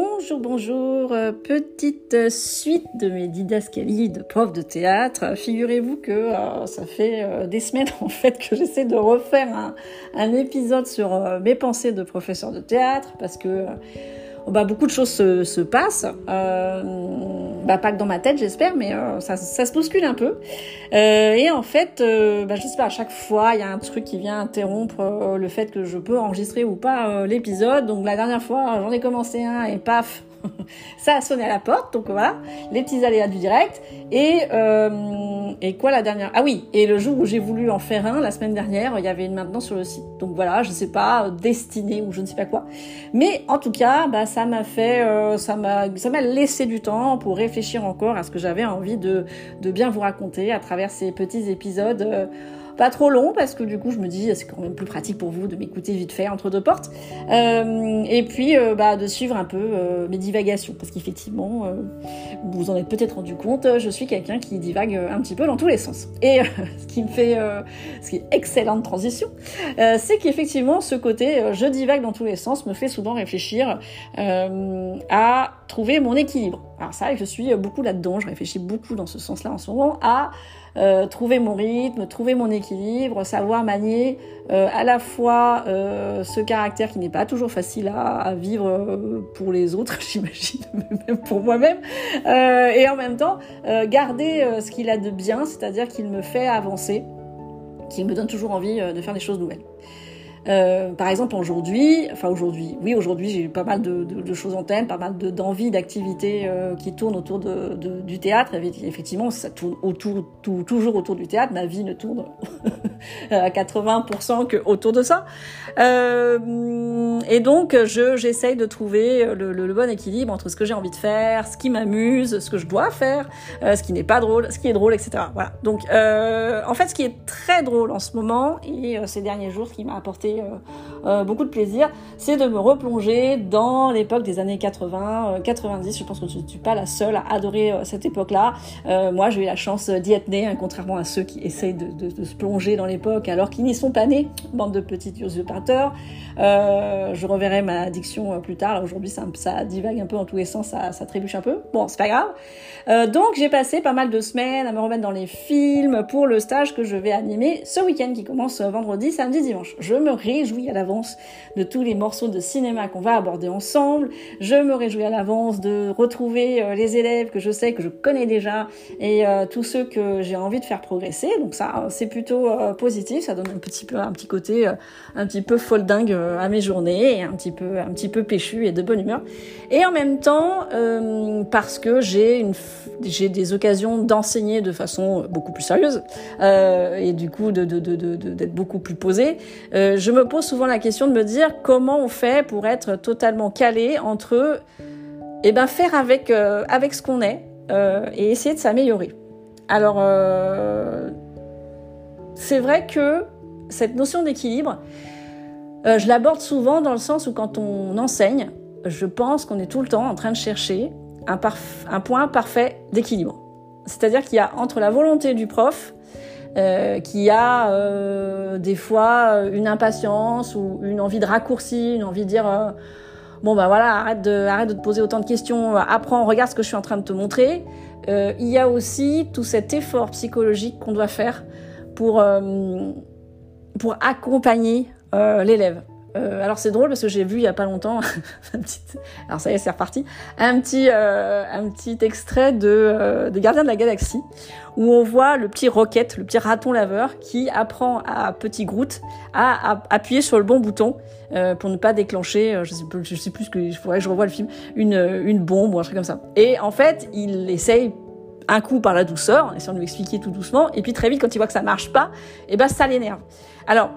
Bonjour, bonjour. Euh, petite suite de mes didascalies de prof de théâtre. Figurez-vous que euh, ça fait euh, des semaines en fait que j'essaie de refaire un, épisode sur mes pensées de professeur de théâtre parce que bah, beaucoup de choses se, passent. Bah, pas que dans ma tête, j'espère, mais ça, se bouscule un peu. et en fait, bah, je sais pas, à chaque fois, il y a un truc qui vient interrompre le fait que je peux enregistrer ou pas l'épisode. Donc la dernière fois, j'en ai commencé un et paf, ça a sonné à la porte, donc voilà, les petits aléas du direct. Et, euh, et quoi la dernière? Ah oui, et le jour où j'ai voulu en faire un, la semaine dernière, il y avait une maintenance sur le site. Donc voilà, je sais pas, destiné ou je ne sais pas quoi. Mais en tout cas, bah, ça m'a fait, euh, ça m'a laissé du temps pour réfléchir encore à ce que j'avais envie de, bien vous raconter à travers ces petits épisodes. Euh, pas trop long parce que du coup je me dis c'est quand même plus pratique pour vous de m'écouter vite fait entre deux portes euh, et puis euh, bah, de suivre un peu euh, mes divagations parce qu'effectivement vous vous en êtes peut-être rendu compte je suis quelqu'un qui divague un petit peu dans tous les sens. Et ce qui me fait excellente transition c'est qu'effectivement ce côté je divague dans tous les sens me fait souvent réfléchir à trouver mon équilibre alors ça je suis beaucoup là-dedans je réfléchis beaucoup dans ce sens là en ce moment à euh, trouver mon rythme, trouver mon équilibre, savoir manier euh, à la fois euh, ce caractère qui n'est pas toujours facile à, vivre pour les autres, j'imagine, même pour moi-même, et en même temps garder ce qu'il a de bien, c'est-à-dire qu'il me fait avancer, qu'il me donne toujours envie de faire des choses nouvelles. Euh, par exemple, aujourd'hui, enfin aujourd'hui, oui, aujourd'hui, j'ai pas mal de, de, de, choses en tête, pas mal d'envies, d'activités euh, qui tournent autour du théâtre. Effectivement, ça tourne autour, tout, toujours autour du théâtre. Ma vie ne tourne à 80% que autour de ça. Euh, et donc, je j'essaye de trouver le, le, bon équilibre entre ce que j'ai envie de faire, ce qui m'amuse, ce que je dois faire, euh, ce qui n'est pas drôle, ce qui est drôle, etc. Voilà. Donc, euh, en fait, ce qui est très drôle en ce moment et ces derniers jours, ce qui m'a apporté euh, euh, beaucoup de plaisir, c'est de me replonger dans l'époque des années 80, 90. Euh, je pense que je ne suis pas la seule à adorer cette époque-là. moi, j'ai eu la chance d'y être née, hein, contrairement à ceux qui essayent de, se plonger dans l'époque alors qu'ils n'y sont pas nés, bande de petits usurpateurs. je reverrai ma addiction plus tard. Aujourd'hui, ça, divague un peu en tous les sens, ça, ça trébuche un peu. Bon, c'est pas grave. donc, j'ai passé pas mal de semaines à me remettre dans les films pour le stage que je vais animer ce week-end qui commence vendredi, samedi, dimanche. Je me réjouis à l'avance de tous les morceaux de cinéma qu'on va aborder ensemble. Je me réjouis à l'avance de retrouver euh, les élèves que je sais que je connais déjà et euh, tous ceux que j'ai envie de faire progresser. Donc ça, c'est plutôt euh, positif. Ça donne un petit peu un petit côté un petit peu folle dingue à mes journées, un petit peu un petit peu péchu et de bonne humeur. Et en même temps, parce que j'ai une j'ai des occasions d'enseigner de façon beaucoup plus sérieuse et du coup d'être de, beaucoup plus posée. je me me pose souvent la question de me dire comment on fait pour être totalement calé entre et eh ben, faire avec, euh, avec ce qu'on est euh, et essayer de s'améliorer. Alors, euh, c'est vrai que cette notion d'équilibre, je l'aborde souvent dans le sens où quand on enseigne, je pense qu'on est tout le temps en train de chercher un point parfait d'équilibre. C'est-à-dire qu'il y a entre la volonté du prof euh, qui a euh, des fois une impatience ou une envie de raccourci, une envie de dire euh, bon bah voilà arrête de arrête de te poser autant de questions, apprends, regarde ce que je suis en train de te montrer. il y a aussi tout cet effort psychologique qu'on doit faire pour pour accompagner l'élève. Euh, alors c'est drôle parce que j'ai vu il y a pas longtemps, un petit, alors ça y est c'est reparti, un petit, euh, un petit extrait de euh, des Gardiens de la Galaxie où on voit le petit Rocket, le petit raton laveur qui apprend à Petit Groot à, appuyer sur le bon bouton pour ne pas déclencher, je sais, je sais plus ce que, je pourrais je revois le film, une, une bombe ou un truc comme ça. Et en fait il essaye un coup par la douceur, essayant de lui expliquer tout doucement, et puis très vite quand il voit que ça marche pas, et eh ben ça l'énerve. Alors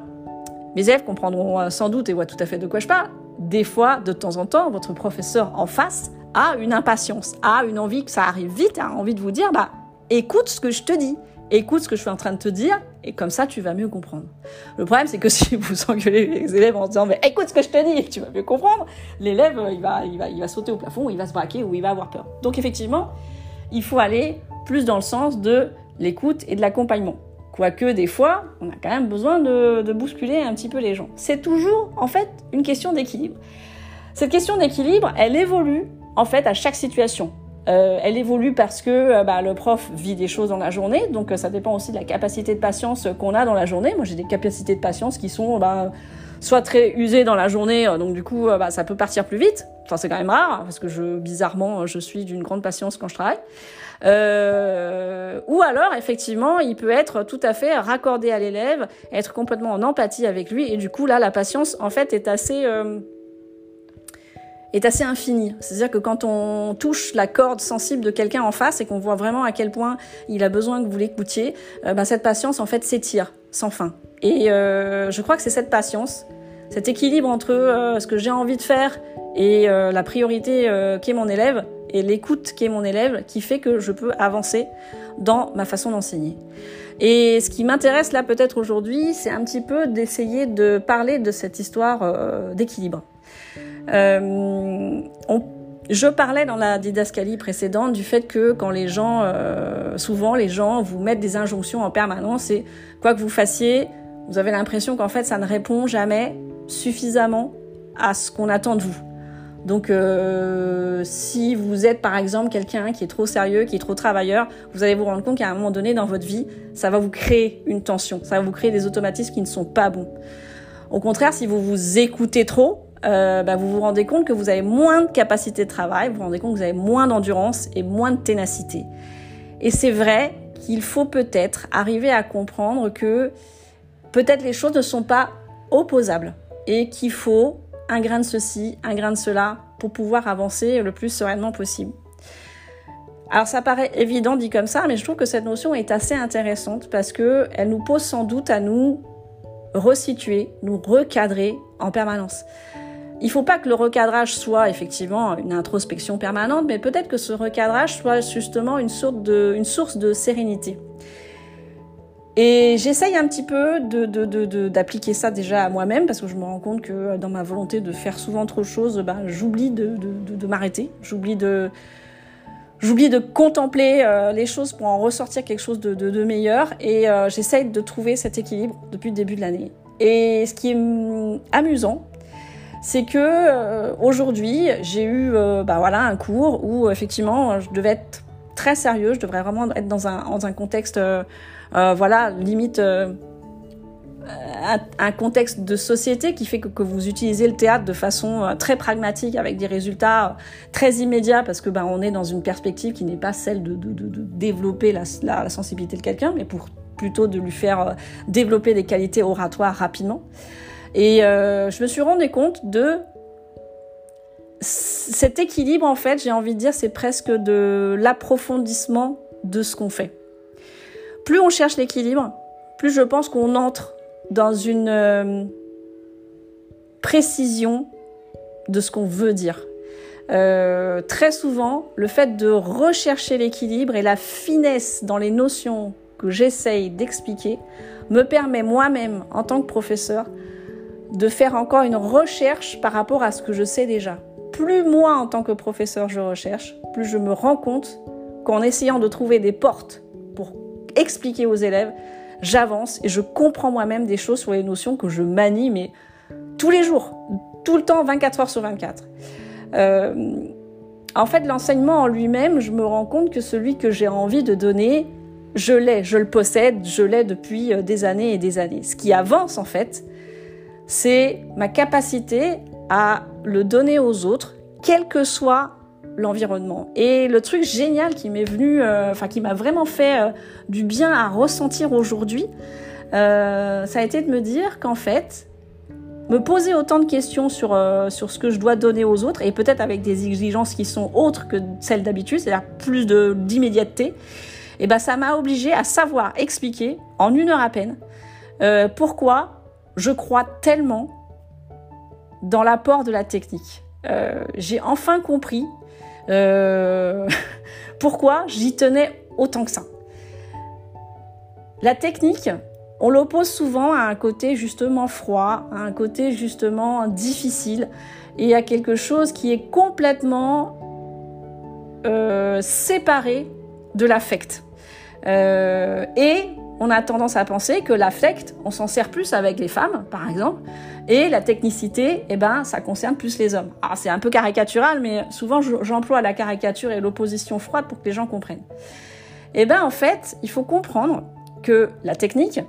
mes élèves comprendront euh, sans doute et voient tout à fait de quoi je parle. Des fois, de temps en temps, votre professeur en face a une impatience, a une envie que ça arrive vite, a envie de vous dire, bah, écoute ce que je te dis, écoute ce que je suis en train de te dire, et comme ça, tu vas mieux comprendre. Le problème, c'est que si vous engueulez les élèves en disant, mais écoute ce que je te dis, et tu vas mieux comprendre, l'élève, euh, il va, il va, il va sauter au plafond, il va se braquer, ou il va avoir peur. Donc effectivement, il faut aller plus dans le sens de l'écoute et de l'accompagnement. Quoique des fois, on a quand même besoin de, bousculer un petit peu les gens. C'est toujours en fait une question d'équilibre. Cette question d'équilibre, elle évolue en fait à chaque situation. Euh, elle évolue parce que euh, bah, le prof vit des choses dans la journée, donc euh, ça dépend aussi de la capacité de patience qu'on a dans la journée. Moi, j'ai des capacités de patience qui sont bah, soit très usées dans la journée, donc du coup, bah, ça peut partir plus vite. Enfin, c'est quand même rare parce que je, bizarrement, je suis d'une grande patience quand je travaille. ou alors, effectivement, il peut être tout à fait raccordé à l'élève, être complètement en empathie avec lui, et du coup, là, la patience, en fait, est assez est assez infini. C'est-à-dire que quand on touche la corde sensible de quelqu'un en face et qu'on voit vraiment à quel point il a besoin que vous l'écoutiez, euh, ben cette patience en fait s'étire sans fin. Et euh, je crois que c'est cette patience, cet équilibre entre euh, ce que j'ai envie de faire et la priorité qu'est mon élève et l'écoute qu'est mon élève qui fait que je peux avancer dans ma façon d'enseigner. Et ce qui m'intéresse là peut-être aujourd'hui, c'est un petit peu d'essayer de parler de cette histoire d'équilibre. Euh, je parlais dans la didascalie précédente du fait que quand les gens, euh, souvent les gens vous mettent des injonctions en permanence et quoi que vous fassiez, vous avez l'impression qu'en fait ça ne répond jamais suffisamment à ce qu'on attend de vous. Donc euh, si vous êtes par exemple quelqu'un qui est trop sérieux, qui est trop travailleur, vous allez vous rendre compte qu'à un moment donné dans votre vie, ça va vous créer une tension, ça va vous créer des automatismes qui ne sont pas bons. Au contraire, si vous vous écoutez trop, euh, bah, vous vous rendez compte que vous avez moins de capacité de travail, vous vous rendez compte que vous avez moins d'endurance et moins de ténacité. Et c'est vrai qu'il faut peut-être arriver à comprendre que peut-être les choses ne sont pas opposables et qu'il faut un grain de ceci, un grain de cela pour pouvoir avancer le plus sereinement possible. Alors ça paraît évident dit comme ça, mais je trouve que cette notion est assez intéressante parce que elle nous pose sans doute à nous resituer, nous recadrer en permanence. Il ne faut pas que le recadrage soit effectivement une introspection permanente, mais peut-être que ce recadrage soit justement une source de sérénité. Et j'essaye un petit peu d'appliquer ça déjà à moi-même parce que je me rends compte que dans ma volonté de faire souvent trop de choses, ben, j'oublie de, m'arrêter, j'oublie de, j'oublie de contempler euh, les choses pour en ressortir quelque chose de, meilleur et euh, j'essaye de trouver cet équilibre depuis le début de l'année. Et ce qui est hum, amusant, c'est que euh, aujourd'hui j'ai eu euh, bah voilà un cours où effectivement je devais être très sérieux, je devrais vraiment être dans un, dans un contexte euh, voilà limite un, un, contexte de société qui fait que, que, vous utilisez le théâtre de façon très pragmatique avec des résultats très immédiats parce que ben on est dans une perspective qui n'est pas celle de, de, développer la, la, sensibilité de quelqu'un mais pour plutôt de lui faire développer des qualités oratoires rapidement. Et euh, je me suis rendu compte de cet équilibre, en fait, j'ai envie de dire, c'est presque de l'approfondissement de ce qu'on fait. Plus on cherche l'équilibre, plus je pense qu'on entre dans une euh, précision de ce qu'on veut dire. Euh, très souvent, le fait de rechercher l'équilibre et la finesse dans les notions que j'essaye d'expliquer me permet moi-même, en tant que professeur, de faire encore une recherche par rapport à ce que je sais déjà. Plus moi, en tant que professeur, je recherche, plus je me rends compte qu'en essayant de trouver des portes pour expliquer aux élèves, j'avance et je comprends moi-même des choses sur les notions que je manie, mais tous les jours, tout le temps, 24 heures sur 24. Euh, en fait, l'enseignement en lui-même, je me rends compte que celui que j'ai envie de donner, je l'ai, je le possède, je l'ai depuis euh, des années et des années. Ce qui avance, en fait, c'est ma capacité à le donner aux autres, quel que soit l'environnement. Et le truc génial qui m'est venu, euh, enfin qui m'a vraiment fait euh, du bien à ressentir aujourd'hui, euh, ça a été de me dire qu'en fait, me poser autant de questions sur, sur ce que je dois donner aux autres, et peut-être avec des exigences qui sont autres que celles d'habitude, c'est-à-dire plus d'immédiateté, et eh ben ça m'a obligé à savoir expliquer en une heure à peine pourquoi je crois tellement dans l'apport de la technique. Euh, j'ai enfin compris euh, pourquoi j'y tenais autant que ça. La technique, on l'oppose souvent à un côté justement froid, à un côté justement difficile et à quelque chose qui est complètement euh, séparé de l'affect. et on a tendance à penser que l'affect, on s'en sert plus avec les femmes, par exemple, et la technicité, eh ben, ça concerne plus les hommes. Alors, c'est un peu caricatural, mais souvent, j'emploie la caricature et l'opposition froide pour que les gens comprennent. Eh ben, en fait, il faut comprendre que la technique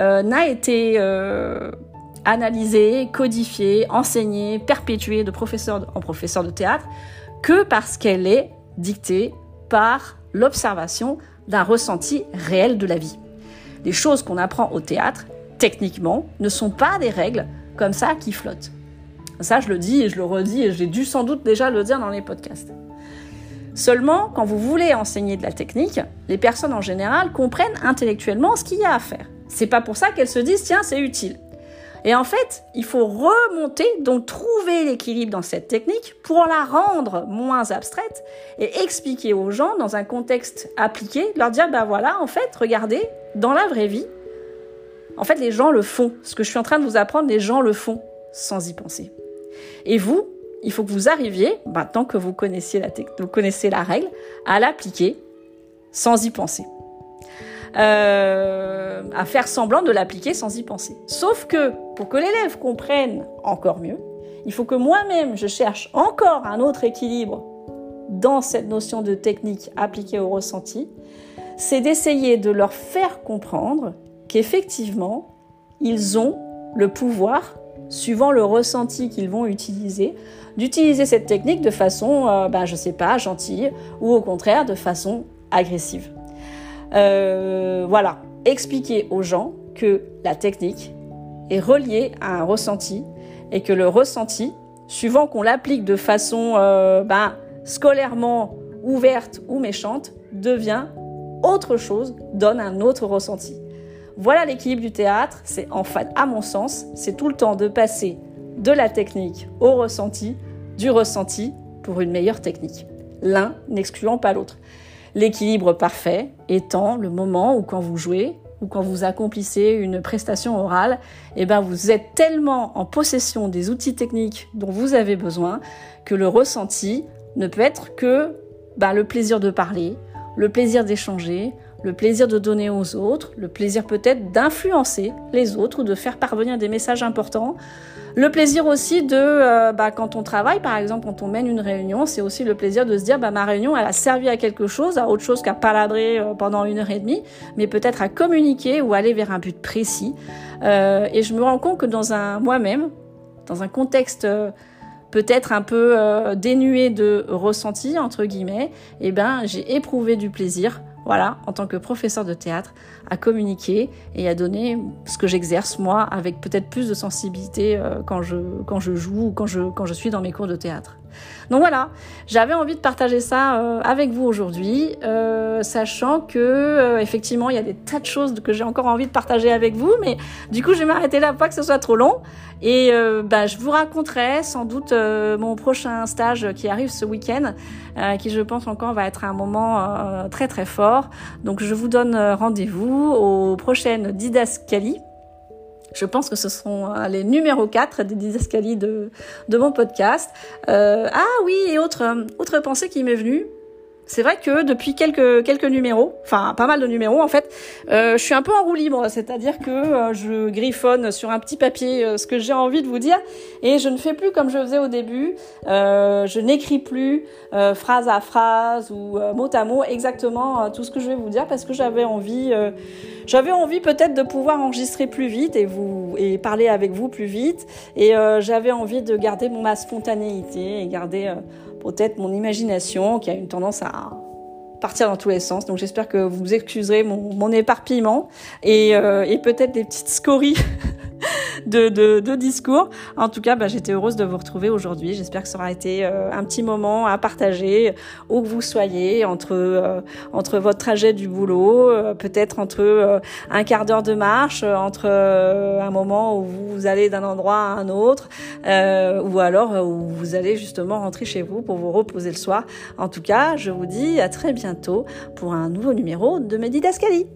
euh, n'a été euh, analysée, codifiée, enseignée, perpétuée de professeur en professeur de théâtre que parce qu'elle est dictée par l'observation d'un ressenti réel de la vie. Les choses qu'on apprend au théâtre, techniquement, ne sont pas des règles comme ça qui flottent. Ça, je le dis et je le redis et j'ai dû sans doute déjà le dire dans les podcasts. Seulement, quand vous voulez enseigner de la technique, les personnes en général comprennent intellectuellement ce qu'il y a à faire. C'est pas pour ça qu'elles se disent tiens, c'est utile. Et en fait, il faut remonter, donc trouver l'équilibre dans cette technique pour la rendre moins abstraite et expliquer aux gens dans un contexte appliqué, leur dire, ben voilà, en fait, regardez, dans la vraie vie, en fait, les gens le font. Ce que je suis en train de vous apprendre, les gens le font sans y penser. Et vous, il faut que vous arriviez, maintenant que vous connaissez la, règle, à l'appliquer sans y penser. Euh, à faire semblant de l'appliquer sans y penser. Sauf que pour que l'élève comprenne encore mieux, il faut que moi-même je cherche encore un autre équilibre dans cette notion de technique appliquée au ressenti, c'est d'essayer de leur faire comprendre qu'effectivement, ils ont le pouvoir, suivant le ressenti qu'ils vont utiliser, d'utiliser cette technique de façon, euh, ben, je sais pas, gentille, ou au contraire de façon agressive. Euh, voilà, expliquer aux gens que la technique est reliée à un ressenti et que le ressenti, suivant qu'on l'applique de façon euh, ben, scolairement ouverte ou méchante, devient autre chose, donne un autre ressenti. Voilà l'équilibre du théâtre, c'est en fait, à mon sens, c'est tout le temps de passer de la technique au ressenti, du ressenti pour une meilleure technique. L'un n'excluant pas l'autre. L'équilibre parfait étant le moment où quand vous jouez ou quand vous accomplissez une prestation orale, eh ben vous êtes tellement en possession des outils techniques dont vous avez besoin que le ressenti ne peut être que ben, le plaisir de parler, le plaisir d'échanger, le plaisir de donner aux autres, le plaisir peut-être d'influencer les autres ou de faire parvenir des messages importants, le plaisir aussi de, euh, bah, quand on travaille, par exemple, quand on mène une réunion, c'est aussi le plaisir de se dire, bah, ma réunion, elle a servi à quelque chose, à autre chose qu'à palabrer euh, pendant une heure et demie, mais peut-être à communiquer ou aller vers un but précis. Euh, et je me rends compte que dans un moi-même, dans un contexte peut-être un peu dénué de ressenti entre guillemets, eh ben j'ai éprouvé du plaisir voilà, en tant que professeur de théâtre, à communiquer et à donner ce que j'exerce moi avec peut-être plus de sensibilité euh, quand, je, quand je joue ou quand je, quand je suis dans mes cours de théâtre. Donc voilà, j'avais envie de partager ça euh, avec vous aujourd'hui, euh, sachant que effectivement il y a des tas de choses que j'ai encore envie de partager avec vous, mais du coup je vais m'arrêter là, pas que ce soit trop long, et bah, je vous raconterai sans doute mon prochain stage qui arrive ce week-end, qui je pense encore va être un moment très très fort. Donc je vous donne rendez-vous aux prochaines didascalies je pense que ce sont euh, les numéros 4 des didascalies de, de mon podcast. Euh, ah oui, et autre, euh, autre pensée qui m'est venue, c'est vrai que depuis quelques quelques numéros, enfin pas mal de numéros en fait, euh, je suis un peu en roue libre, c'est-à-dire que euh, je griffonne sur un petit papier euh, ce que j'ai envie de vous dire et je ne fais plus comme je faisais au début. je n'écris plus phrase à phrase ou mot à mot exactement tout ce que je vais vous dire parce que j'avais envie, j'avais envie peut-être de pouvoir enregistrer plus vite et vous et parler avec vous plus vite et j'avais envie de garder ma spontanéité et garder peut-être mon imagination qui a une tendance à partir dans tous les sens. Donc j'espère que vous excuserez mon, éparpillement et, euh, et peut-être des petites scories de, de, de, discours. En tout cas, bah, j'étais heureuse de vous retrouver aujourd'hui. J'espère que ça aura été euh, un petit moment à partager où que vous soyez entre euh, entre votre trajet du boulot, euh, peut-être entre un quart d'heure de marche, entre un moment où vous allez d'un endroit à un autre, ou alors où vous allez justement rentrer chez vous pour vous reposer le soir. En tout cas, je vous dis à très bientôt pour un nouveau numéro de Medidascali.